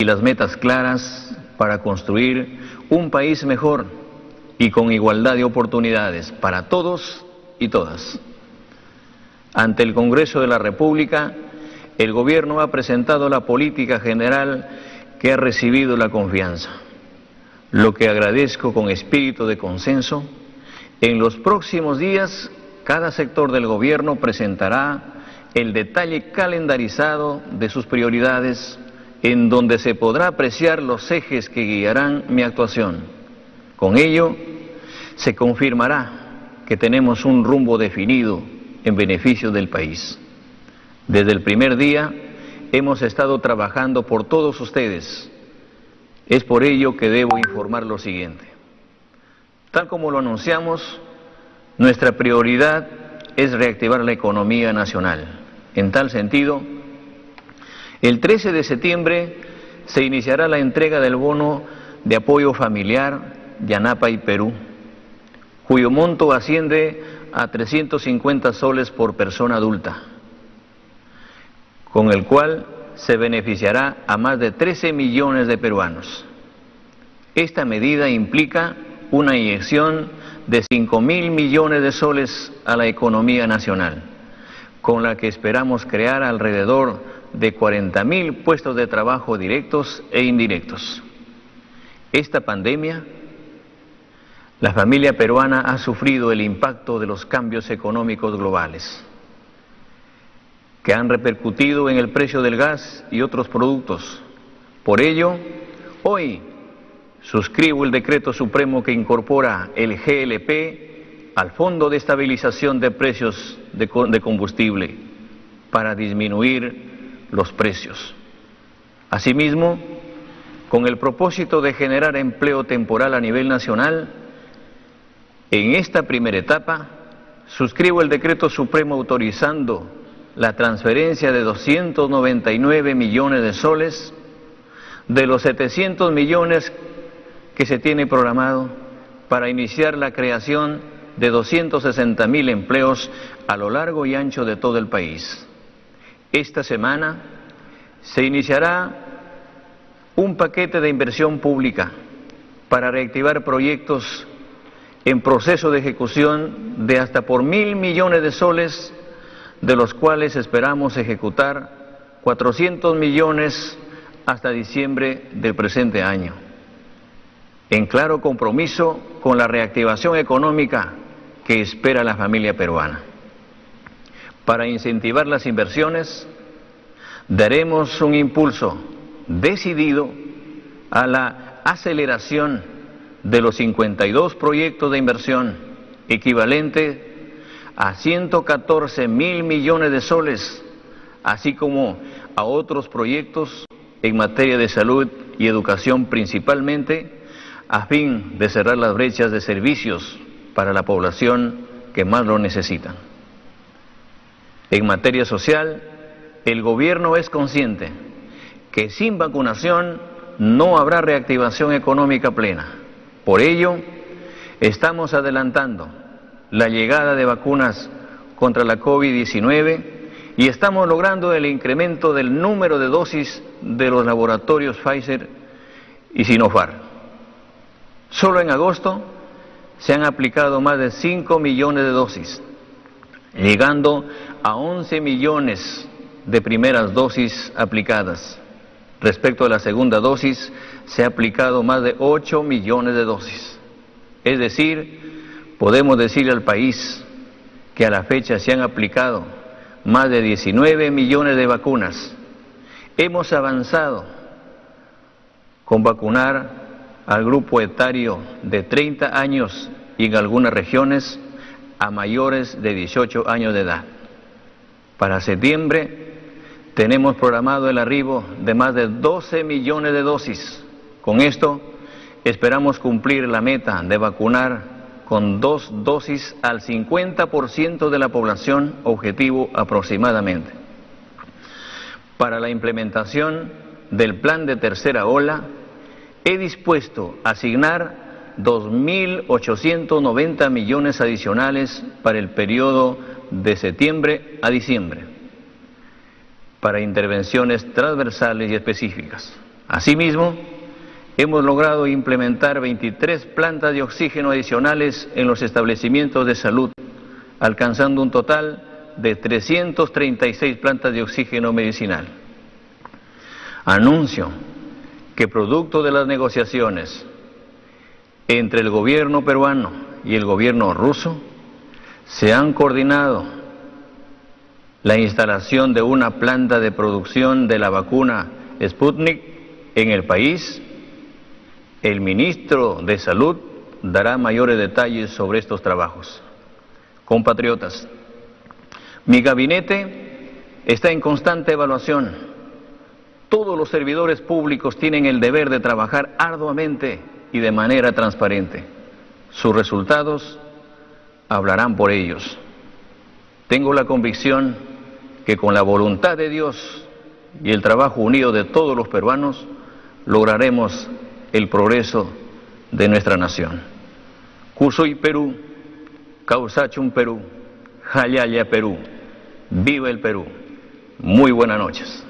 y las metas claras para construir un país mejor y con igualdad de oportunidades para todos y todas. Ante el Congreso de la República, el Gobierno ha presentado la política general que ha recibido la confianza, lo que agradezco con espíritu de consenso. En los próximos días, cada sector del Gobierno presentará el detalle calendarizado de sus prioridades, en donde se podrá apreciar los ejes que guiarán mi actuación. Con ello, se confirmará que tenemos un rumbo definido en beneficio del país. Desde el primer día hemos estado trabajando por todos ustedes. Es por ello que debo informar lo siguiente. Tal como lo anunciamos, nuestra prioridad es reactivar la economía nacional. En tal sentido, el 13 de septiembre se iniciará la entrega del bono de apoyo familiar Yanapa y Perú, cuyo monto asciende a 350 soles por persona adulta con el cual se beneficiará a más de 13 millones de peruanos. Esta medida implica una inyección de 5 mil millones de soles a la economía nacional, con la que esperamos crear alrededor de 40 mil puestos de trabajo directos e indirectos. Esta pandemia, la familia peruana ha sufrido el impacto de los cambios económicos globales que han repercutido en el precio del gas y otros productos. Por ello, hoy suscribo el decreto supremo que incorpora el GLP al Fondo de Estabilización de Precios de, Combustible para disminuir los precios. Asimismo, con el propósito de generar empleo temporal a nivel nacional, en esta primera etapa suscribo el decreto supremo autorizando la transferencia de 299 millones de soles de los 700 millones que se tiene programado para iniciar la creación de 260 mil empleos a lo largo y ancho de todo el país. Esta semana se iniciará un paquete de inversión pública para reactivar proyectos en proceso de ejecución de hasta por mil millones de soles de los cuales esperamos ejecutar 400 millones hasta diciembre del presente año, en claro compromiso con la reactivación económica que espera la familia peruana. Para incentivar las inversiones, daremos un impulso decidido a la aceleración de los 52 proyectos de inversión equivalente a 114 mil millones de soles, así como a otros proyectos en materia de salud y educación principalmente, a fin de cerrar las brechas de servicios para la población que más lo necesita. En materia social, el gobierno es consciente que sin vacunación no habrá reactivación económica plena. Por ello, estamos adelantando la llegada de vacunas contra la COVID-19 y estamos logrando el incremento del número de dosis de los laboratorios Pfizer y Sinopharm. Solo en agosto se han aplicado más de 5 millones de dosis, llegando a 11 millones de primeras dosis aplicadas. Respecto a la segunda dosis, se ha aplicado más de 8 millones de dosis. Es decir, podemos decirle al país que a la fecha se han aplicado más de 19 millones de vacunas. Hemos avanzado con vacunar al grupo etario de 30 años y en algunas regiones a mayores de 18 años de edad. Para septiembre tenemos programado el arribo de más de 12 millones de dosis. Con esto esperamos cumplir la meta de vacunar con dos dosis al 50% de la población objetivo aproximadamente. Para la implementación del plan de tercera ola, he dispuesto asignar 2.890 millones adicionales para el periodo de septiembre a diciembre para intervenciones transversales y específicas. Asimismo, hemos logrado implementar 23 plantas de oxígeno adicionales en los establecimientos de salud, alcanzando un total de 336 plantas de oxígeno medicinal. Anuncio que producto de las negociaciones entre el gobierno peruano y el gobierno ruso, se han coordinado la instalación de una planta de producción de la vacuna Sputnik en el país. El ministro de Salud dará mayores detalles sobre estos trabajos. Compatriotas, mi gabinete está en constante evaluación. Todos los servidores públicos tienen el deber de trabajar arduamente y de manera transparente. Sus resultados hablarán por ellos. Tengo la convicción que con la voluntad de Dios y el trabajo unido de todos los peruanos lograremos el progreso de nuestra nación. Cusoy Perú, Causachum Perú, Jayaya Perú, viva el Perú. Muy buenas noches.